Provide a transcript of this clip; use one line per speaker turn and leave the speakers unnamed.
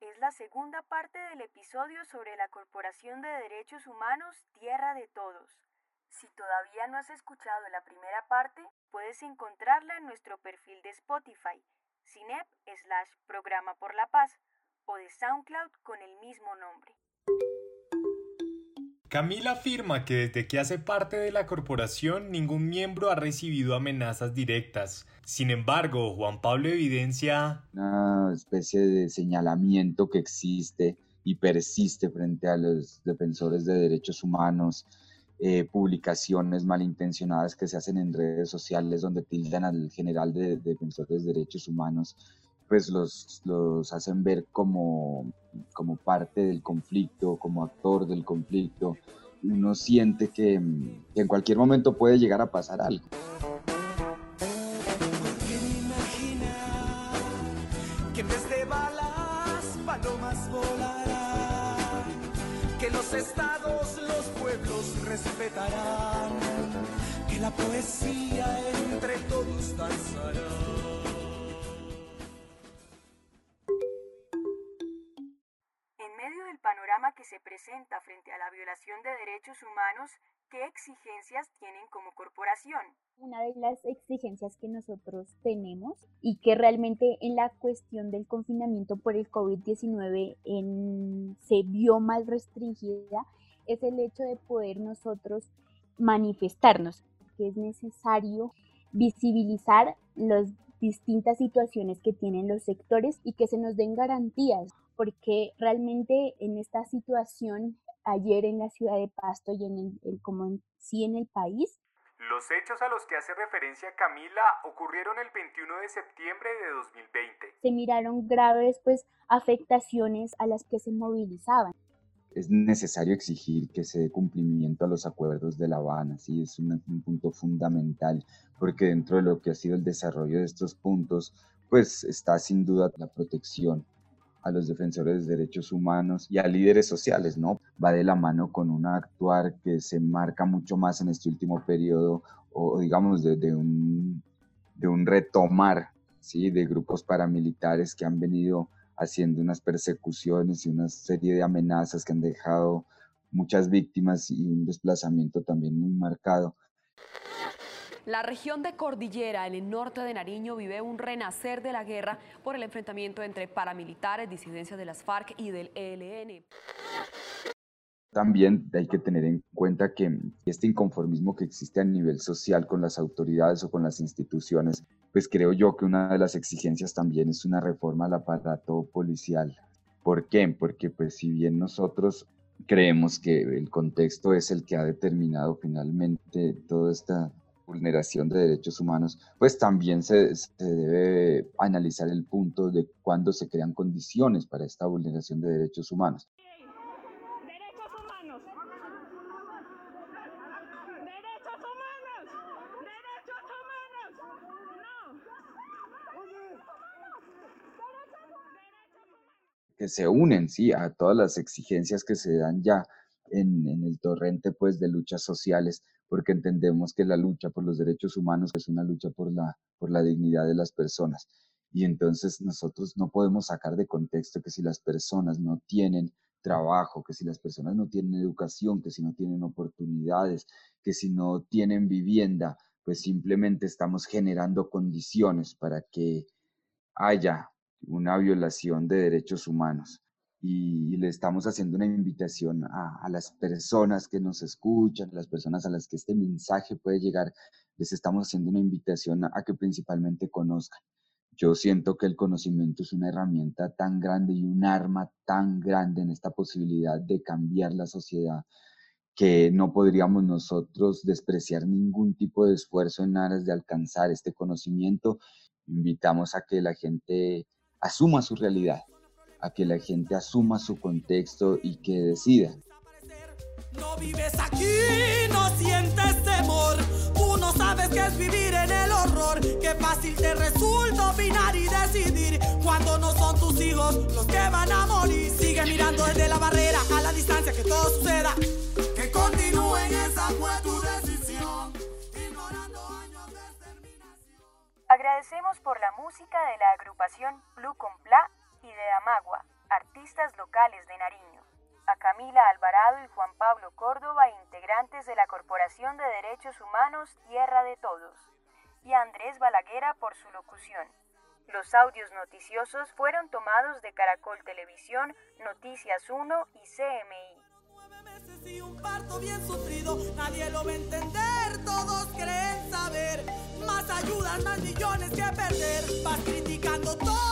Es la segunda parte del episodio sobre la Corporación de Derechos Humanos Tierra de Todos. Si todavía no has escuchado la primera parte, puedes encontrarla en nuestro perfil de Spotify, Cinep slash Programa por la Paz, o de SoundCloud con el mismo nombre.
Camila afirma que desde que hace parte de la corporación ningún miembro ha recibido amenazas directas. Sin embargo, Juan Pablo evidencia
una especie de señalamiento que existe y persiste frente a los defensores de derechos humanos, eh, publicaciones malintencionadas que se hacen en redes sociales donde tildan al general de defensores de derechos humanos pues los, los hacen ver como, como parte del conflicto, como actor del conflicto. Uno siente que, en cualquier momento puede llegar a pasar algo.
que en vez de balas, palomas volarán, que los estados, los pueblos respetarán, que la poesía entre todos danzará.
Que se presenta frente a la violación de derechos humanos, ¿qué exigencias tienen como corporación?
Una de las exigencias que nosotros tenemos y que realmente en la cuestión del confinamiento por el COVID-19 se vio mal restringida es el hecho de poder nosotros manifestarnos, que es necesario visibilizar las distintas situaciones que tienen los sectores y que se nos den garantías porque realmente en esta situación ayer en la ciudad de Pasto y en el, como en sí en el país.
Los hechos a los que hace referencia Camila ocurrieron el 21 de septiembre de 2020.
Se miraron graves pues afectaciones a las que se movilizaban.
Es necesario exigir que se dé cumplimiento a los acuerdos de La Habana, sí, es un, un punto fundamental, porque dentro de lo que ha sido el desarrollo de estos puntos, pues está sin duda la protección a los defensores de derechos humanos y a líderes sociales, ¿no? Va de la mano con un actuar que se marca mucho más en este último periodo, o digamos de, un, de un retomar, ¿sí? De grupos paramilitares que han venido haciendo unas persecuciones y una serie de amenazas que han dejado muchas víctimas y un desplazamiento también muy marcado.
La región de Cordillera, en el norte de Nariño, vive un renacer de la guerra por el enfrentamiento entre paramilitares, disidencias de las FARC y del ELN.
También hay que tener en cuenta que este inconformismo que existe a nivel social con las autoridades o con las instituciones, pues creo yo que una de las exigencias también es una reforma al aparato policial. ¿Por qué? Porque pues si bien nosotros creemos que el contexto es el que ha determinado finalmente toda esta vulneración de derechos humanos, pues también se, debe analizar el punto de cuándo se crean condiciones para esta vulneración de derechos humanos. que se unen, sí, a todas las exigencias que se dan ya en, el torrente, pues, de luchas sociales porque entendemos que la lucha por los derechos humanos es una lucha por la, por la dignidad de las personas. Y entonces nosotros no podemos sacar de contexto que si las personas no tienen trabajo, que si las personas no tienen educación, que si no tienen oportunidades, que si no tienen vivienda, pues simplemente estamos generando condiciones para que haya una violación de derechos humanos y, le estamos haciendo una invitación a, las personas que nos escuchan, a las personas a las que este mensaje puede llegar, les estamos haciendo una invitación a, que principalmente conozcan. Yo siento que el conocimiento es una herramienta tan grande y un arma tan grande en esta posibilidad de cambiar la sociedad que no podríamos nosotros despreciar ningún tipo de esfuerzo en aras de alcanzar este conocimiento. Invitamos a que la gente asuma su realidad, a que la gente asuma su contexto y que decida.
No vives aquí, no sientes temor. Tú no sabes qué es vivir en el horror. Qué fácil te resulta opinar y decidir cuando no son tus hijos los que van a morir. Sigue mirando desde la barrera a la distancia que todo suceda. Que continúen, esa fue tu decisión. Ignorando años de exterminación.
Agradecemos por la música de la agrupación Blue Compla artistas locales de Nariño. A Camila Alvarado y Juan Pablo Córdoba, integrantes de la Corporación de Derechos Humanos Tierra de Todos. Y a Andrés Balaguera por su locución. Los audios noticiosos fueron tomados de Caracol Televisión, Noticias 1 y CMI.
Y un parto bien sufrido, nadie lo va a entender, todos creen saber. Más ayudas, más millones que perder, vas criticando todo